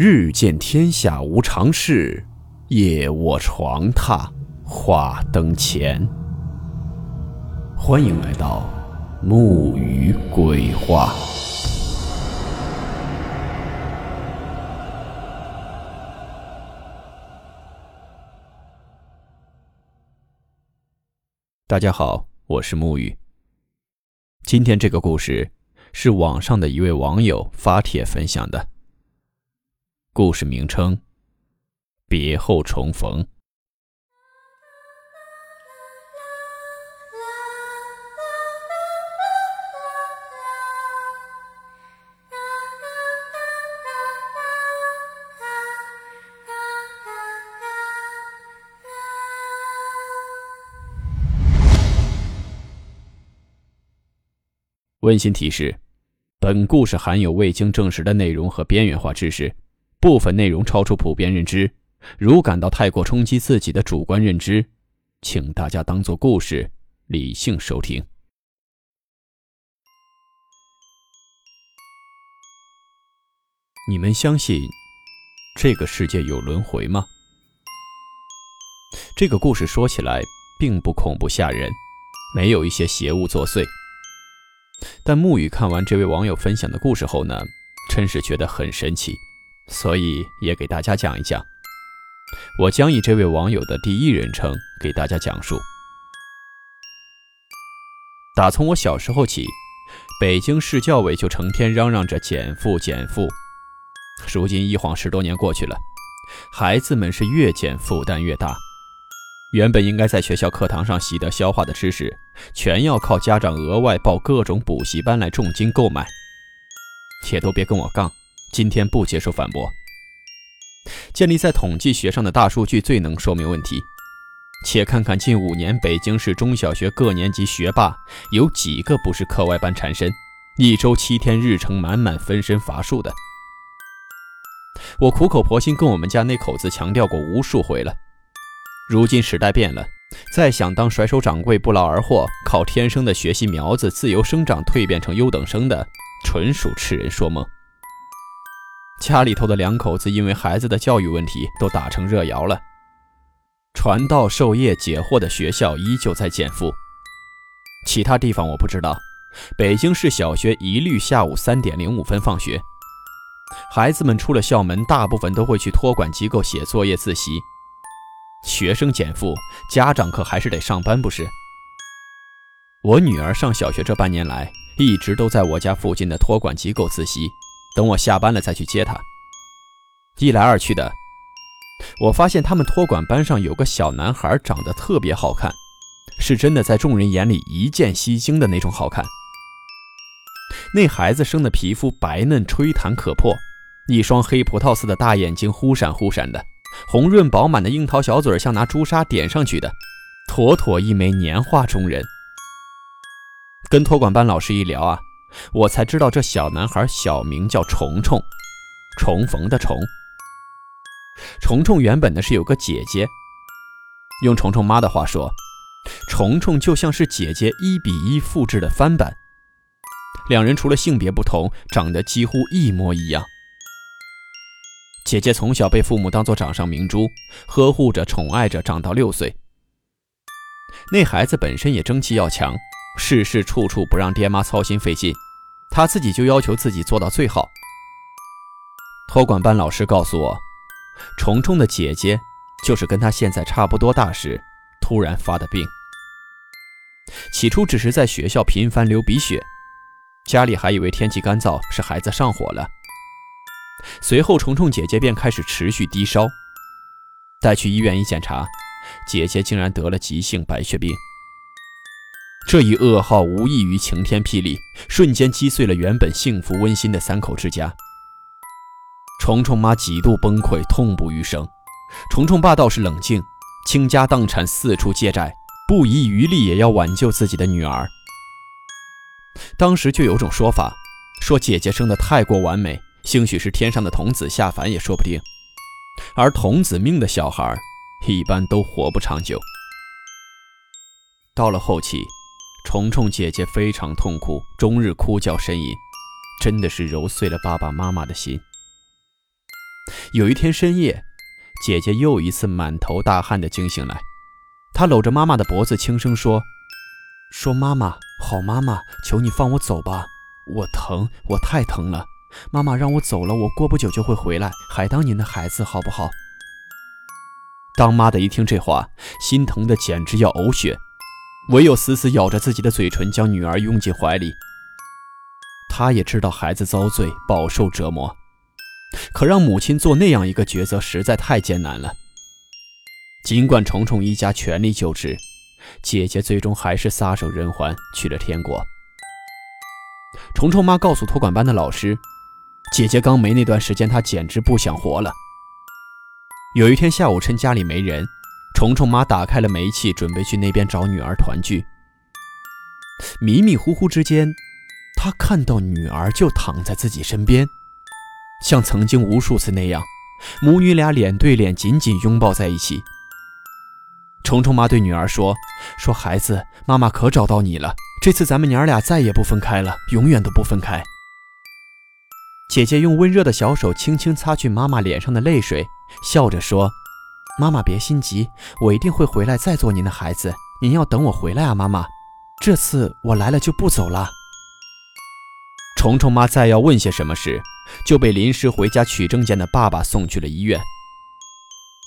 日见天下无常事，夜卧床榻话灯前。欢迎来到木鱼鬼话。大家好，我是木鱼。今天这个故事是网上的一位网友发帖分享的。故事名称：别后重逢。温馨提示：本故事含有未经证实的内容和边缘化知识。部分内容超出普遍认知，如感到太过冲击自己的主观认知，请大家当做故事，理性收听。你们相信这个世界有轮回吗？这个故事说起来并不恐怖吓人，没有一些邪物作祟。但沐雨看完这位网友分享的故事后呢，真是觉得很神奇。所以也给大家讲一讲。我将以这位网友的第一人称给大家讲述。打从我小时候起，北京市教委就成天嚷嚷着减负减负。如今一晃十多年过去了，孩子们是越减负担越大。原本应该在学校课堂上习得消化的知识，全要靠家长额外报各种补习班来重金购买。且都别跟我杠。今天不接受反驳。建立在统计学上的大数据最能说明问题。且看看近五年北京市中小学各年级学霸有几个不是课外班缠身，一周七天日程满满、分身乏术的。我苦口婆心跟我们家那口子强调过无数回了。如今时代变了，再想当甩手掌柜不劳而获，靠天生的学习苗子自由生长蜕变成优等生的，纯属痴人说梦。家里头的两口子因为孩子的教育问题都打成热窑了，传道授业解惑的学校依旧在减负，其他地方我不知道。北京市小学一律下午三点零五分放学，孩子们出了校门，大部分都会去托管机构写作业自习。学生减负，家长可还是得上班不是？我女儿上小学这半年来，一直都在我家附近的托管机构自习。等我下班了再去接他。一来二去的，我发现他们托管班上有个小男孩，长得特别好看，是真的在众人眼里一见吸睛的那种好看。那孩子生的皮肤白嫩吹弹可破，一双黑葡萄似的大眼睛忽闪忽闪的，红润饱满的樱桃小嘴像拿朱砂点上去的，妥妥一枚年画中人。跟托管班老师一聊啊。我才知道这小男孩小名叫虫虫，重逢的虫。虫虫原本呢是有个姐姐，用虫虫妈的话说，虫虫就像是姐姐一比一复制的翻版。两人除了性别不同，长得几乎一模一样。姐姐从小被父母当做掌上明珠，呵护着、宠爱着，长到六岁。那孩子本身也争气要强。事事处处不让爹妈操心费劲，他自己就要求自己做到最好。托管班老师告诉我，虫虫的姐姐就是跟他现在差不多大时突然发的病。起初只是在学校频繁流鼻血，家里还以为天气干燥是孩子上火了。随后虫虫姐姐便开始持续低烧，带去医院一检查，姐姐竟然得了急性白血病。这一噩耗无异于晴天霹雳，瞬间击碎了原本幸福温馨的三口之家。虫虫妈几度崩溃，痛不欲生；虫虫爸倒是冷静，倾家荡产，四处借债，不遗余力也要挽救自己的女儿。当时就有种说法，说姐姐生得太过完美，兴许是天上的童子下凡也说不定。而童子命的小孩，一般都活不长久。到了后期。虫虫姐姐非常痛苦，终日哭叫呻吟，真的是揉碎了爸爸妈妈的心。有一天深夜，姐姐又一次满头大汗的惊醒来，她搂着妈妈的脖子，轻声说：“说妈妈，好妈妈，求你放我走吧，我疼，我太疼了。妈妈让我走了，我过不久就会回来，还当您的孩子，好不好？”当妈的一听这话，心疼的简直要呕血，唯有死死咬着自己的嘴唇，将女儿拥进怀里。她也知道孩子遭罪，饱受折磨，可让母亲做那样一个抉择，实在太艰难了。尽管虫虫一家全力救治，姐姐最终还是撒手人寰，去了天国。虫虫妈告诉托管班的老师，姐姐刚没那段时间，她简直不想活了。有一天下午，趁家里没人，虫虫妈打开了煤气，准备去那边找女儿团聚。迷迷糊糊之间，她看到女儿就躺在自己身边，像曾经无数次那样，母女俩脸对脸，紧紧拥抱在一起。虫虫妈对女儿说：“说孩子，妈妈可找到你了，这次咱们娘俩再也不分开了，永远都不分开。”姐姐用温热的小手轻轻擦去妈妈脸上的泪水。笑着说：“妈妈别心急，我一定会回来再做您的孩子。您要等我回来啊，妈妈。这次我来了就不走了。”虫虫妈再要问些什么时，就被临时回家取证件的爸爸送去了医院。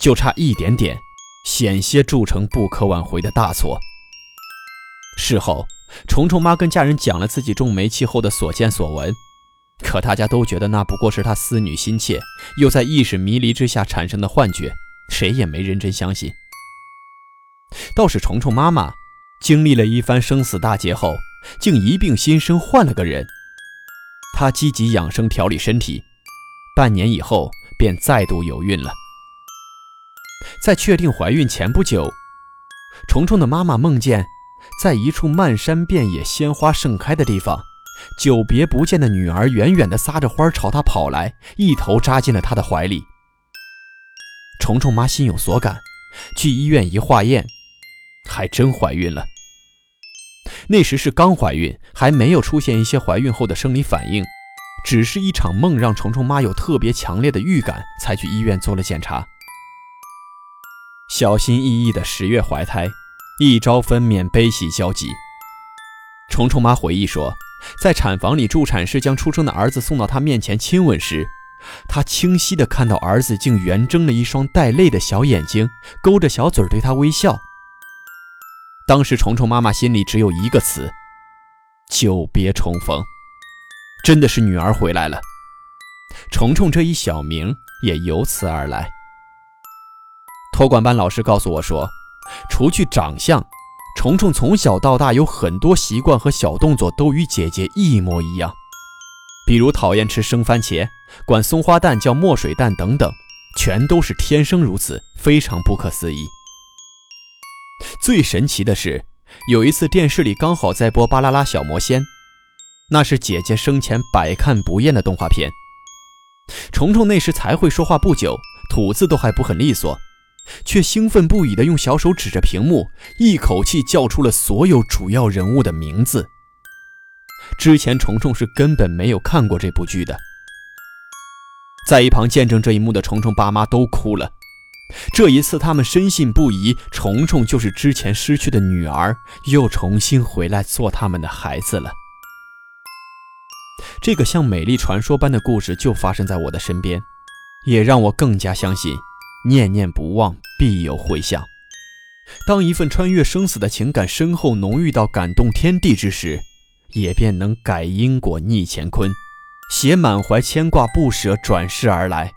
就差一点点，险些铸成不可挽回的大错。事后，虫虫妈跟家人讲了自己中煤气后的所见所闻。可大家都觉得那不过是她思女心切，又在意识迷离之下产生的幻觉，谁也没认真相信。倒是虫虫妈妈，经历了一番生死大劫后，竟一病新生，换了个人。她积极养生调理身体，半年以后便再度有孕了。在确定怀孕前不久，虫虫的妈妈梦见，在一处漫山遍野、鲜花盛开的地方。久别不见的女儿远远地撒着欢朝她跑来，一头扎进了他的怀里。虫虫妈心有所感，去医院一化验，还真怀孕了。那时是刚怀孕，还没有出现一些怀孕后的生理反应，只是一场梦让虫虫妈有特别强烈的预感，才去医院做了检查。小心翼翼的十月怀胎，一朝分娩，悲喜交集。虫虫妈回忆说。在产房里，助产士将出生的儿子送到她面前亲吻时，他清晰地看到儿子竟圆睁了一双带泪的小眼睛，勾着小嘴对他微笑。当时，虫虫妈妈心里只有一个词：久别重逢。真的是女儿回来了，虫虫这一小名也由此而来。托管班老师告诉我说，除去长相。虫虫从小到大有很多习惯和小动作都与姐姐一模一样，比如讨厌吃生番茄，管松花蛋叫墨水蛋等等，全都是天生如此，非常不可思议。最神奇的是，有一次电视里刚好在播《巴啦啦小魔仙》，那是姐姐生前百看不厌的动画片。虫虫那时才会说话不久，吐字都还不很利索。却兴奋不已地用小手指着屏幕，一口气叫出了所有主要人物的名字。之前虫虫是根本没有看过这部剧的，在一旁见证这一幕的虫虫爸妈都哭了。这一次，他们深信不疑，虫虫就是之前失去的女儿，又重新回来做他们的孩子了。这个像美丽传说般的故事就发生在我的身边，也让我更加相信。念念不忘，必有回响。当一份穿越生死的情感深厚浓郁到感动天地之时，也便能改因果逆乾坤，携满怀牵挂不舍转世而来，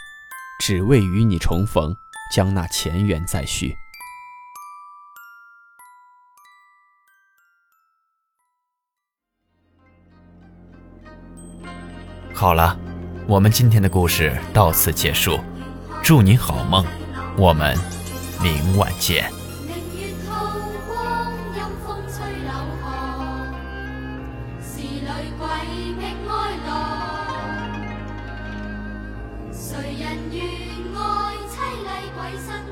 只为与你重逢，将那前缘再续。好了，我们今天的故事到此结束。祝你好梦，我们明晚见。谁人愿爱凄厉鬼身？